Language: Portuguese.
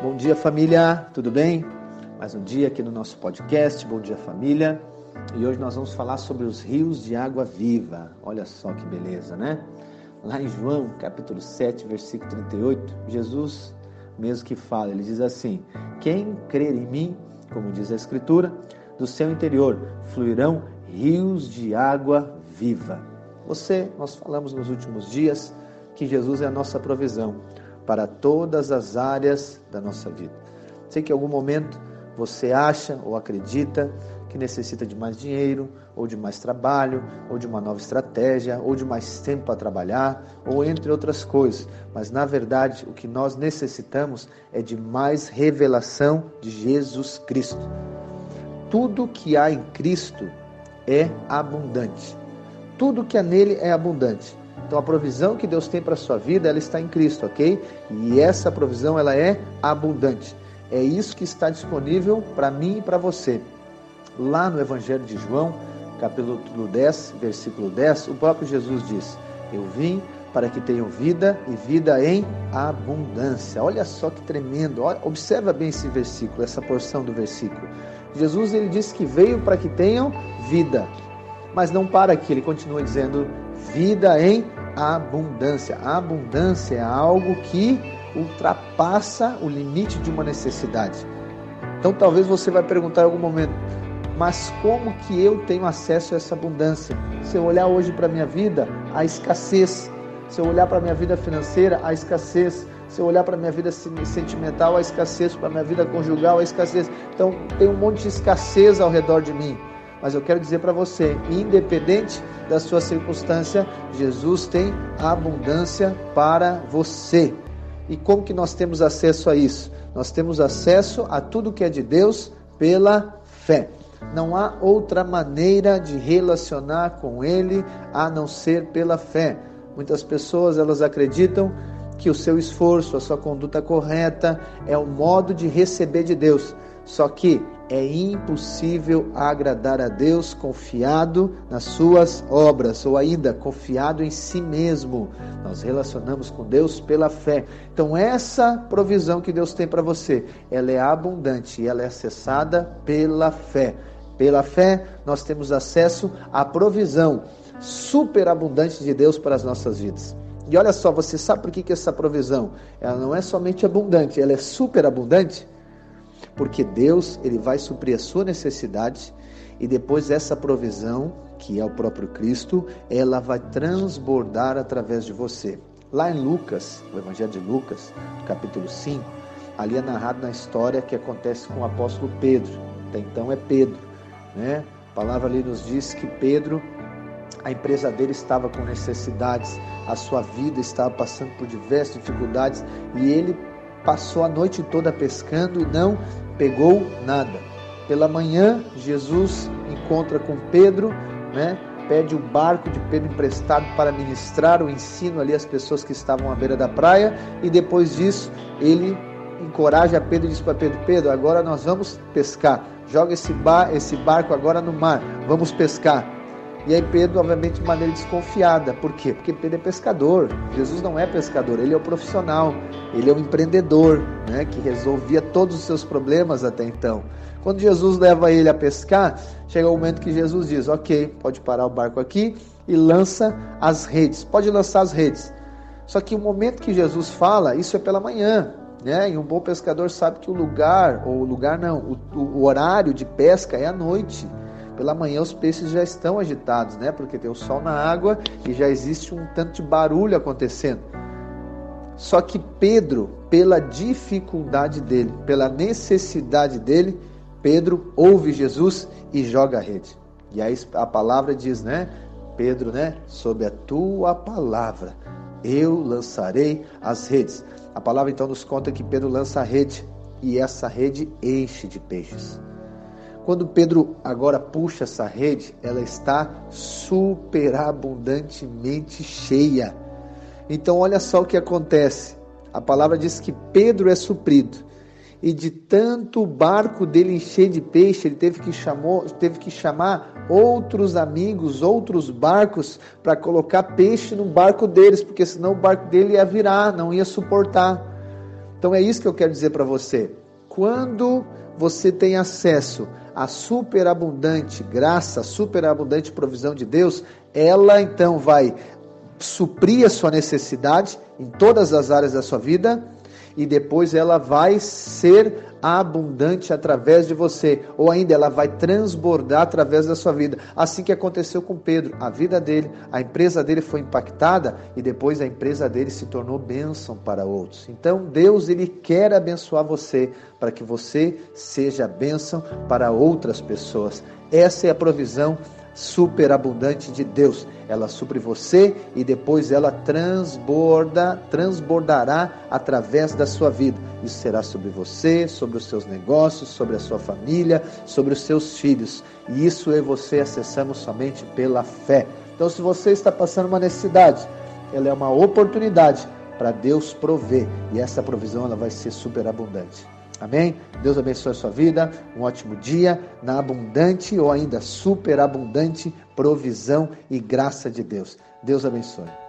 Bom dia, família, tudo bem? Mais um dia aqui no nosso podcast. Bom dia, família. E hoje nós vamos falar sobre os rios de água viva. Olha só que beleza, né? Lá em João, capítulo 7, versículo 38, Jesus mesmo que fala, ele diz assim: Quem crer em mim, como diz a Escritura, do seu interior fluirão rios de água viva. Você, nós falamos nos últimos dias que Jesus é a nossa provisão para todas as áreas da nossa vida. Sei que em algum momento você acha ou acredita que necessita de mais dinheiro, ou de mais trabalho, ou de uma nova estratégia, ou de mais tempo para trabalhar, ou entre outras coisas. Mas na verdade, o que nós necessitamos é de mais revelação de Jesus Cristo. Tudo que há em Cristo é abundante. Tudo que há nele é abundante. Então a provisão que Deus tem para a sua vida, ela está em Cristo, ok? E essa provisão, ela é abundante. É isso que está disponível para mim e para você. Lá no Evangelho de João, capítulo 10, versículo 10, o próprio Jesus diz: Eu vim para que tenham vida e vida em abundância. Olha só que tremendo. observa bem esse versículo, essa porção do versículo. Jesus ele disse que veio para que tenham vida. Mas não para aqui, ele continua dizendo vida em abundância. A abundância é algo que ultrapassa o limite de uma necessidade. Então talvez você vai perguntar em algum momento: mas como que eu tenho acesso a essa abundância? Se eu olhar hoje para a minha vida, a escassez. Se eu olhar para a minha vida financeira, a escassez. Se eu olhar para a minha vida sentimental, a escassez. Para a minha vida conjugal, a escassez. Então tem um monte de escassez ao redor de mim. Mas eu quero dizer para você, independente da sua circunstância, Jesus tem abundância para você. E como que nós temos acesso a isso? Nós temos acesso a tudo que é de Deus pela fé. Não há outra maneira de relacionar com Ele a não ser pela fé. Muitas pessoas elas acreditam que o seu esforço, a sua conduta correta é o modo de receber de Deus. Só que é impossível agradar a Deus confiado nas suas obras ou ainda confiado em si mesmo. Nós relacionamos com Deus pela fé. Então essa provisão que Deus tem para você, ela é abundante e ela é acessada pela fé. Pela fé nós temos acesso à provisão superabundante de Deus para as nossas vidas. E olha só, você sabe por que, que essa provisão ela não é somente abundante, ela é superabundante? Porque Deus ele vai suprir a sua necessidade e depois essa provisão, que é o próprio Cristo, ela vai transbordar através de você. Lá em Lucas, o Evangelho de Lucas, capítulo 5, ali é narrado na história que acontece com o apóstolo Pedro. Até então é Pedro, né? A palavra ali nos diz que Pedro, a empresa dele estava com necessidades, a sua vida estava passando por diversas dificuldades e ele passou a noite toda pescando e não pegou nada. Pela manhã, Jesus encontra com Pedro, né? pede o barco de Pedro emprestado para ministrar o ensino ali às pessoas que estavam à beira da praia, e depois disso, ele encoraja Pedro e diz para Pedro: Pedro, agora nós vamos pescar. Joga esse, bar, esse barco agora no mar, vamos pescar. E aí Pedro, obviamente, de maneira desconfiada. Por quê? Porque Pedro é pescador. Jesus não é pescador, ele é o profissional, ele é o empreendedor, né, que resolvia todos os seus problemas até então. Quando Jesus leva ele a pescar, chega o momento que Jesus diz: "OK, pode parar o barco aqui e lança as redes. Pode lançar as redes." Só que o momento que Jesus fala, isso é pela manhã, né? E um bom pescador sabe que o lugar, ou o lugar não, o, o horário de pesca é à noite. Pela manhã os peixes já estão agitados, né? Porque tem o sol na água e já existe um tanto de barulho acontecendo. Só que Pedro, pela dificuldade dele, pela necessidade dele, Pedro ouve Jesus e joga a rede. E aí a palavra diz, né? Pedro, né? Sob a tua palavra eu lançarei as redes. A palavra então nos conta que Pedro lança a rede e essa rede enche de peixes. Quando Pedro agora puxa essa rede, ela está superabundantemente cheia. Então, olha só o que acontece. A palavra diz que Pedro é suprido. E de tanto barco dele encher de peixe, ele teve que, chamou, teve que chamar outros amigos, outros barcos, para colocar peixe no barco deles, porque senão o barco dele ia virar, não ia suportar. Então é isso que eu quero dizer para você. Quando você tem acesso à superabundante graça, superabundante provisão de Deus, ela então vai suprir a sua necessidade em todas as áreas da sua vida e depois ela vai ser abundante através de você, ou ainda ela vai transbordar através da sua vida. Assim que aconteceu com Pedro, a vida dele, a empresa dele foi impactada e depois a empresa dele se tornou bênção para outros. Então Deus ele quer abençoar você para que você seja bênção para outras pessoas. Essa é a provisão superabundante de Deus. Ela supre você e depois ela transborda, transbordará através da sua vida. Isso será sobre você, sobre os seus negócios, sobre a sua família, sobre os seus filhos. E isso eu e você acessamos somente pela fé. Então, se você está passando uma necessidade, ela é uma oportunidade para Deus prover. E essa provisão ela vai ser superabundante. Amém? Deus abençoe a sua vida, um ótimo dia na abundante ou ainda superabundante provisão e graça de Deus. Deus abençoe.